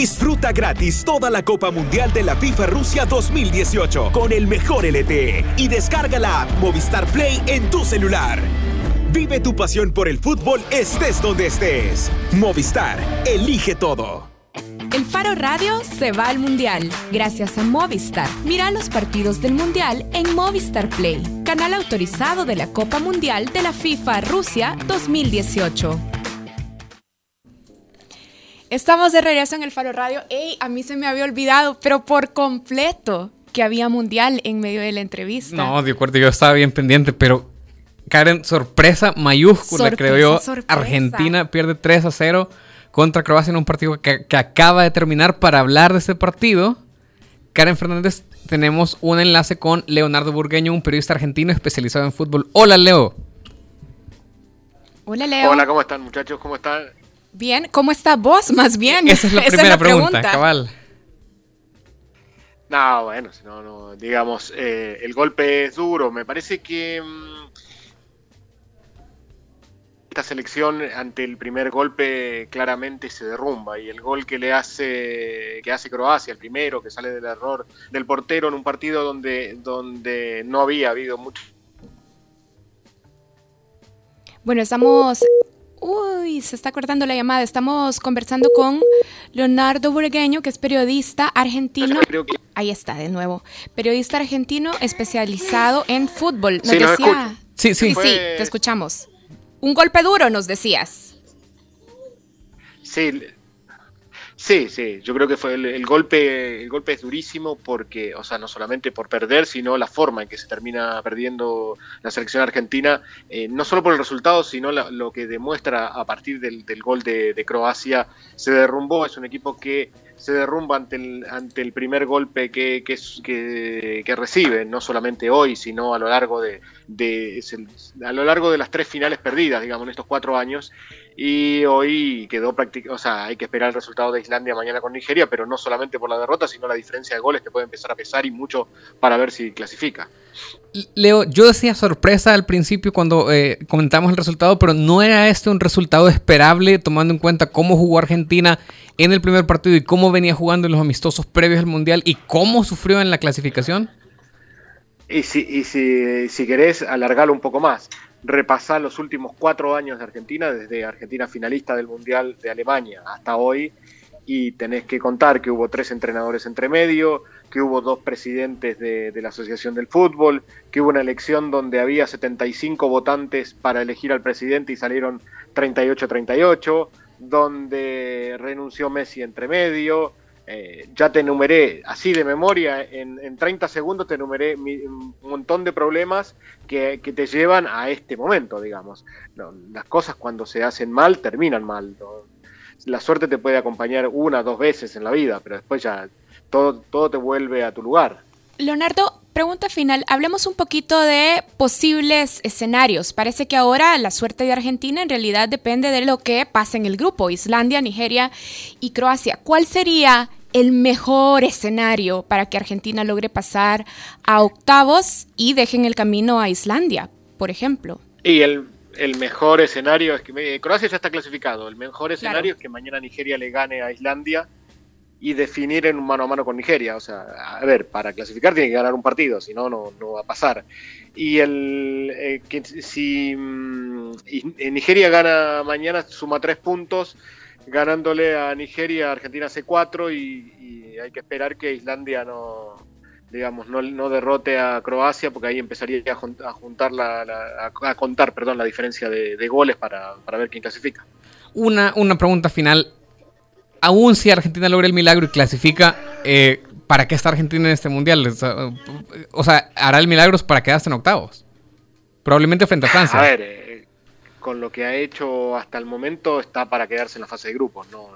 Disfruta gratis toda la Copa Mundial de la FIFA Rusia 2018 con el mejor LTE y descarga la Movistar Play en tu celular. Vive tu pasión por el fútbol estés donde estés. Movistar, elige todo. El Faro Radio se va al Mundial gracias a Movistar. Mira los partidos del Mundial en Movistar Play, canal autorizado de la Copa Mundial de la FIFA Rusia 2018. Estamos de regreso en el Faro Radio. Ey, a mí se me había olvidado, pero por completo, que había Mundial en medio de la entrevista. No, de acuerdo, yo estaba bien pendiente, pero Karen, sorpresa mayúscula, creo yo. Argentina pierde 3 a 0 contra Croacia en un partido que, acaba de terminar. Para hablar de este partido, Karen Fernández, tenemos un enlace con Leonardo Burgueño, un periodista argentino especializado en fútbol. Hola, Leo. Hola, Leo. Hola, ¿cómo están, muchachos? ¿Cómo están? Bien, ¿cómo está vos, más bien? Esa es la primera pregunta, cabal. No, bueno, no, no, digamos, eh, el golpe es duro. Me parece que mm, esta selección ante el primer golpe claramente se derrumba y el gol que le hace que hace Croacia, el primero que sale del error del portero en un partido donde donde no había habido mucho Bueno, estamos Uy, se está cortando la llamada. Estamos conversando con Leonardo Burgueño, que es periodista argentino. Ahí está, de nuevo. Periodista argentino especializado en fútbol. Nos decía... Sí, sí, sí, sí, te escuchamos. Un golpe duro, nos decías. Sí, sí, sí. Yo creo que fue el, golpe, el golpe es durísimo porque, o sea, no solamente por perder, sino la forma en que se termina perdiendo la selección argentina, eh, no solo por el resultado, sino lo que demuestra a partir del, gol de Croacia. Se derrumbó, es un equipo que se derrumba ante el, ante el primer golpe que, que, que, recibe, no solamente hoy, sino a lo largo de, de a lo largo de las tres finales perdidas, digamos, en estos cuatro años. Y hoy quedó prácticamente, o sea, hay que esperar el resultado de Islandia mañana con Nigeria, pero no solamente por la derrota, sino la diferencia de goles que puede empezar a pesar y mucho para ver si clasifica. Leo, yo decía sorpresa al principio cuando eh, comentamos el resultado, pero no era este un resultado esperable tomando en cuenta cómo jugó Argentina en el primer partido y cómo venía jugando en los amistosos previos al Mundial y cómo sufrió en la clasificación. Y si, y si, si querés alargarlo un poco más, repasar los últimos cuatro años de Argentina, desde Argentina finalista del Mundial de Alemania hasta hoy, y tenés que contar que hubo tres entrenadores entre medio, que hubo dos presidentes de, la Asociación del Fútbol, que hubo una elección donde había 75 votantes para elegir al presidente y salieron 38-38, donde renunció Messi entre medio. Eh, ya te enumeré así de memoria, en, 30 segundos te enumeré un montón de problemas que, te llevan a este momento, digamos. las cosas cuando se hacen mal terminan mal. La suerte te puede acompañar una, dos veces en la vida, pero después ya todo, todo te vuelve a tu lugar. Leonardo, pregunta final. Hablemos un poquito de posibles escenarios. Parece que ahora la suerte de Argentina en realidad depende de lo que pasa en el grupo, Islandia, Nigeria y Croacia. ¿Cuál sería el mejor escenario para que Argentina logre pasar a octavos y dejen el camino a Islandia, por ejemplo? Y el, mejor escenario es que Croacia ya está clasificado. El mejor escenario es que mañana Nigeria le gane a Islandia y definir en un mano a mano con Nigeria. O sea, a ver, para clasificar tiene que ganar un partido, si no, no, va a pasar. Y el eh, que si mm, Nigeria gana mañana, suma tres puntos, ganándole a Nigeria, Argentina hace cuatro y, hay que esperar que Islandia no digamos no, derrote a Croacia porque ahí empezaría a, juntar la, a, contar perdón la diferencia de, goles para, para, ver quién clasifica una, una pregunta final aún si Argentina logra el milagro y clasifica, eh, ¿para qué está Argentina en este mundial? O sea, hará el milagro para quedarse en octavos. Probablemente frente a Francia. A ver, eh, con lo que ha hecho hasta el momento está para quedarse en la fase de grupos, no,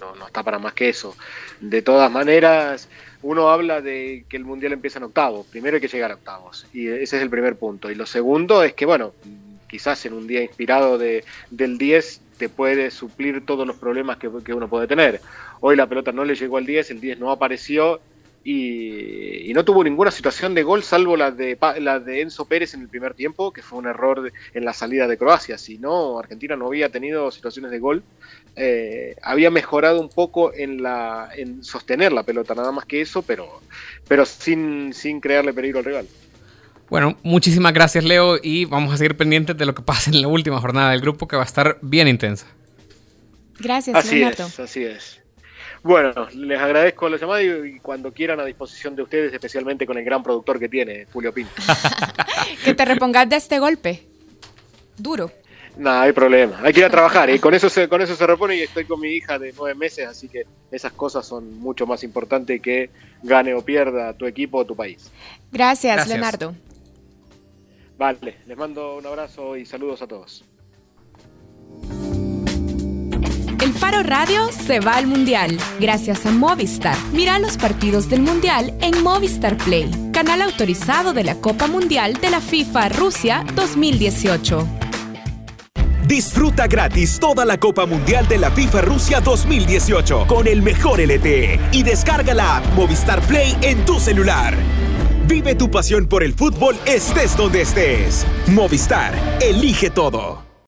no, está para más que eso. De todas maneras, uno habla de que el mundial empieza en octavos. Primero hay que llegar a octavos, y ese es el primer punto. Y lo segundo es que, bueno, quizás en un día inspirado de, del 10 te puede suplir todos los problemas que, uno puede tener. Hoy la pelota no le llegó al 10, el 10 no apareció y, no tuvo ninguna situación de gol salvo la de, la de Enzo Pérez en el primer tiempo, que fue un error en la salida de Croacia. Si no, Argentina no había tenido situaciones de gol. Eh, había mejorado un poco en, la, en sostener la pelota, nada más que eso, pero, pero sin, sin crearle peligro al rival. Bueno, muchísimas gracias Leo y vamos a seguir pendientes de lo que pase en la última jornada del grupo que va a estar bien intensa. Gracias, así Es, así es. Bueno, les agradezco la llamada y, cuando quieran a disposición de ustedes, especialmente con el gran productor que tiene, Julio Pinto. que te repongas de este golpe. Duro. No, hay problema. Hay que ir a trabajar y con eso se, con eso se repone y estoy con mi hija de nueve meses, así que esas cosas son mucho más importantes que gane o pierda tu equipo o tu país. Gracias. Leonardo. Vale, les mando un abrazo y saludos a todos. Faro Radio se va al Mundial gracias a Movistar. Mira los partidos del Mundial en Movistar Play, canal autorizado de la Copa Mundial de la FIFA Rusia 2018. Disfruta gratis toda la Copa Mundial de la FIFA Rusia 2018 con el mejor LTE y descarga la app Movistar Play en tu celular. Vive tu pasión por el fútbol estés donde estés. Movistar, elige todo.